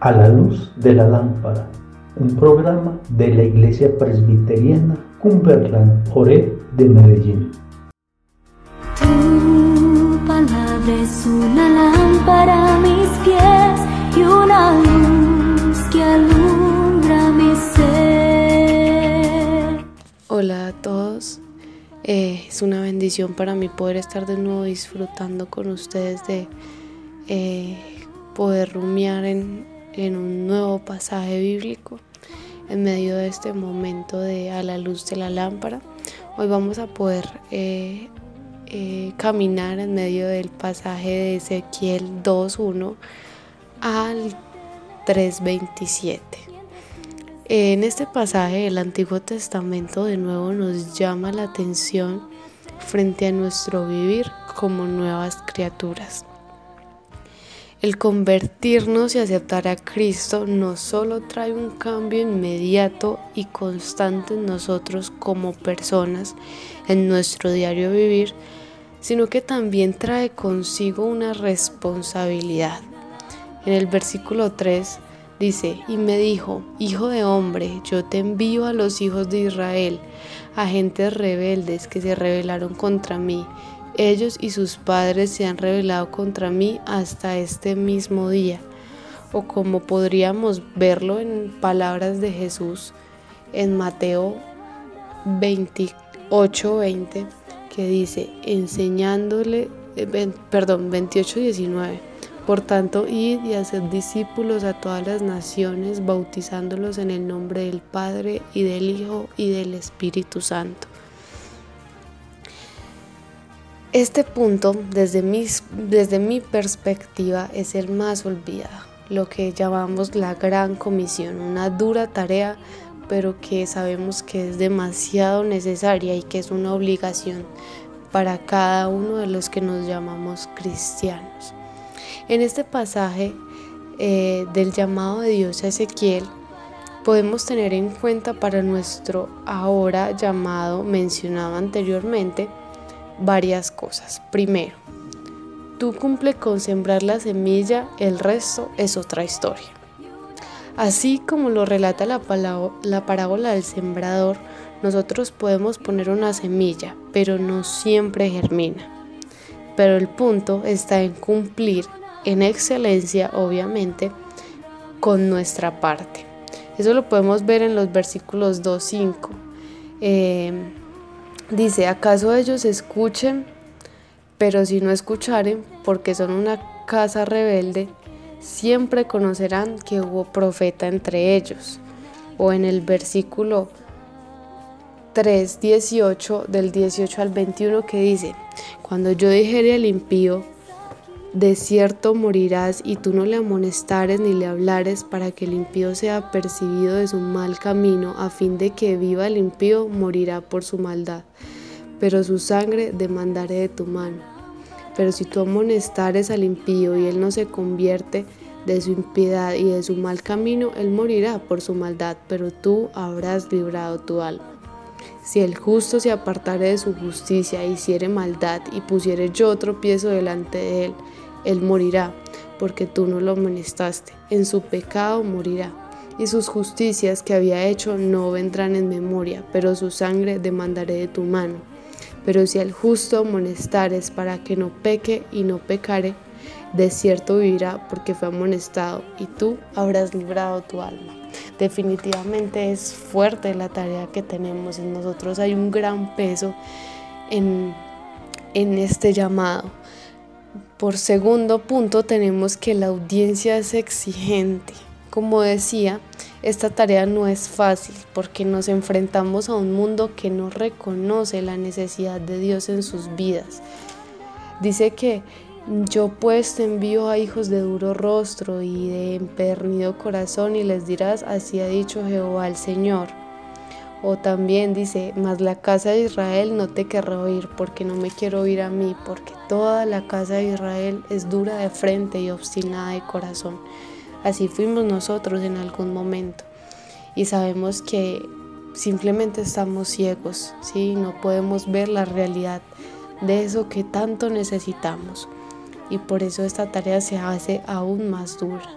A la luz de la lámpara, un programa de la Iglesia Presbiteriana Cumberland Ore de Medellín. Tu palabra es una lámpara a mis pies y una luz que alumbra mi ser. Hola a todos. Eh, es una bendición para mí poder estar de nuevo disfrutando con ustedes de eh, poder rumiar en, en un nuevo pasaje bíblico en medio de este momento de a la luz de la lámpara. Hoy vamos a poder eh, eh, caminar en medio del pasaje de Ezequiel 2.1 al 3.27. En este pasaje el Antiguo Testamento de nuevo nos llama la atención frente a nuestro vivir como nuevas criaturas. El convertirnos y aceptar a Cristo no solo trae un cambio inmediato y constante en nosotros como personas, en nuestro diario vivir, sino que también trae consigo una responsabilidad. En el versículo 3 dice, y me dijo, Hijo de hombre, yo te envío a los hijos de Israel, a gentes rebeldes que se rebelaron contra mí ellos y sus padres se han rebelado contra mí hasta este mismo día. O como podríamos verlo en palabras de Jesús en Mateo 28, 20, que dice, enseñándole, eh, perdón, 28, 19. Por tanto, id y haced discípulos a todas las naciones, bautizándolos en el nombre del Padre y del Hijo y del Espíritu Santo este punto, desde, desde mi perspectiva, es el más olvidado, lo que llamamos la gran comisión, una dura tarea, pero que sabemos que es demasiado necesaria y que es una obligación para cada uno de los que nos llamamos cristianos. En este pasaje eh, del llamado de Dios a Ezequiel, podemos tener en cuenta para nuestro ahora llamado mencionado anteriormente, varias cosas. Primero, tú cumple con sembrar la semilla, el resto es otra historia. Así como lo relata la, la parábola del sembrador, nosotros podemos poner una semilla, pero no siempre germina. Pero el punto está en cumplir en excelencia, obviamente, con nuestra parte. Eso lo podemos ver en los versículos 2.5. Eh, Dice, ¿acaso ellos escuchen? Pero si no escucharen, porque son una casa rebelde, siempre conocerán que hubo profeta entre ellos. O en el versículo 3, 18, del 18 al 21 que dice, cuando yo dijere al impío, de cierto morirás y tú no le amonestares ni le hablares para que el impío sea percibido de su mal camino, a fin de que viva el impío, morirá por su maldad, pero su sangre demandaré de tu mano. Pero si tú amonestares al impío y él no se convierte de su impiedad y de su mal camino, él morirá por su maldad, pero tú habrás librado tu alma. Si el justo se apartare de su justicia, hiciere maldad y pusiere yo tropiezo delante de él, él morirá, porque tú no lo amonestaste. En su pecado morirá. Y sus justicias que había hecho no vendrán en memoria, pero su sangre demandaré de tu mano. Pero si al justo amonestares para que no peque y no pecare, de cierto vivirá porque fue amonestado, y tú habrás librado tu alma. Definitivamente es fuerte la tarea que tenemos en nosotros. Hay un gran peso en, en este llamado por segundo punto tenemos que la audiencia es exigente. Como decía, esta tarea no es fácil porque nos enfrentamos a un mundo que no reconoce la necesidad de Dios en sus vidas. Dice que yo pues te envío a hijos de duro rostro y de empernido corazón y les dirás, así ha dicho Jehová el Señor. O también dice, mas la casa de Israel no te querrá oír porque no me quiero oír a mí, porque toda la casa de Israel es dura de frente y obstinada de corazón. Así fuimos nosotros en algún momento. Y sabemos que simplemente estamos ciegos, ¿sí? no podemos ver la realidad de eso que tanto necesitamos. y por eso esta tarea se hace aún más dura.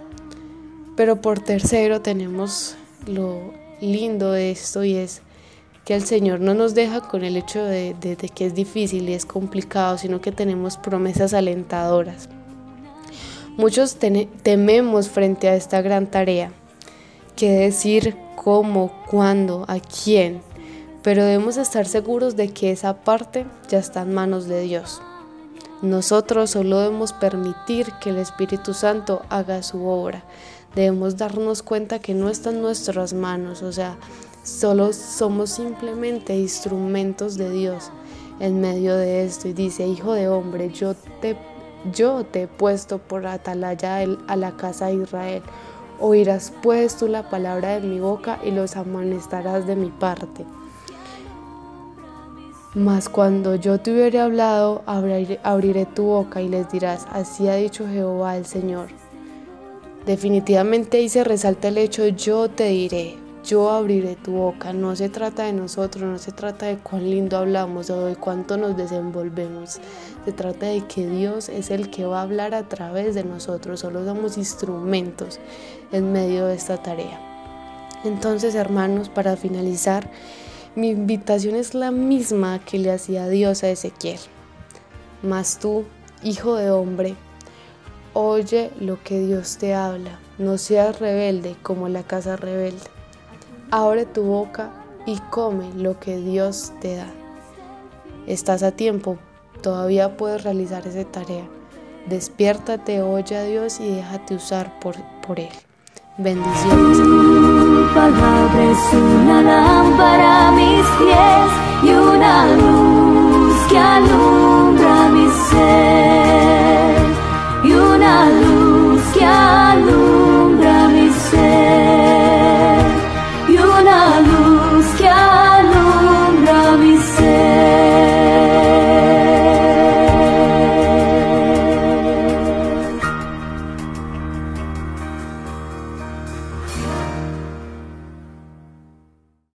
Pero por tercero tenemos lo lindo de esto y es que el Señor no nos deja con el hecho de, que es difícil y es complicado, sino que tenemos promesas alentadoras. Muchos tememos frente a esta gran tarea, qué decir, cómo, cuándo, a quién, pero debemos estar seguros de que esa parte ya está en manos de Dios. Nosotros solo debemos permitir que el Espíritu Santo haga su obra. Debemos darnos cuenta que no está en nuestras manos, o sea, solo somos simplemente instrumentos de Dios en medio de esto. Y dice, hijo de hombre, yo te, yo te he puesto por atalaya a la casa de Israel. Oirás pues tú la palabra de mi boca y los amonestarás de mi parte. Mas cuando yo te hubiere hablado, abriré, tu boca y les dirás, así ha dicho Jehová el Señor. Definitivamente ahí se resalta el hecho, yo te diré, yo abriré tu boca. No se trata de nosotros, no se trata de cuán lindo hablamos o de cuánto nos desenvolvemos. Se trata de que Dios es el que va a hablar a través de nosotros, solo somos instrumentos en medio de esta tarea. Entonces, hermanos, para finalizar, mi invitación es la misma que le hacía Dios a Ezequiel. Mas tú, hijo de hombre, oye lo que Dios te habla. No seas rebelde como la casa rebelde. Abre tu boca y come lo que Dios te da. Estás a tiempo, todavía puedes realizar esa tarea. Despiértate, oye a Dios y déjate usar por, por Él. Bendiciones. Palabra es una lámpara a mis pies y una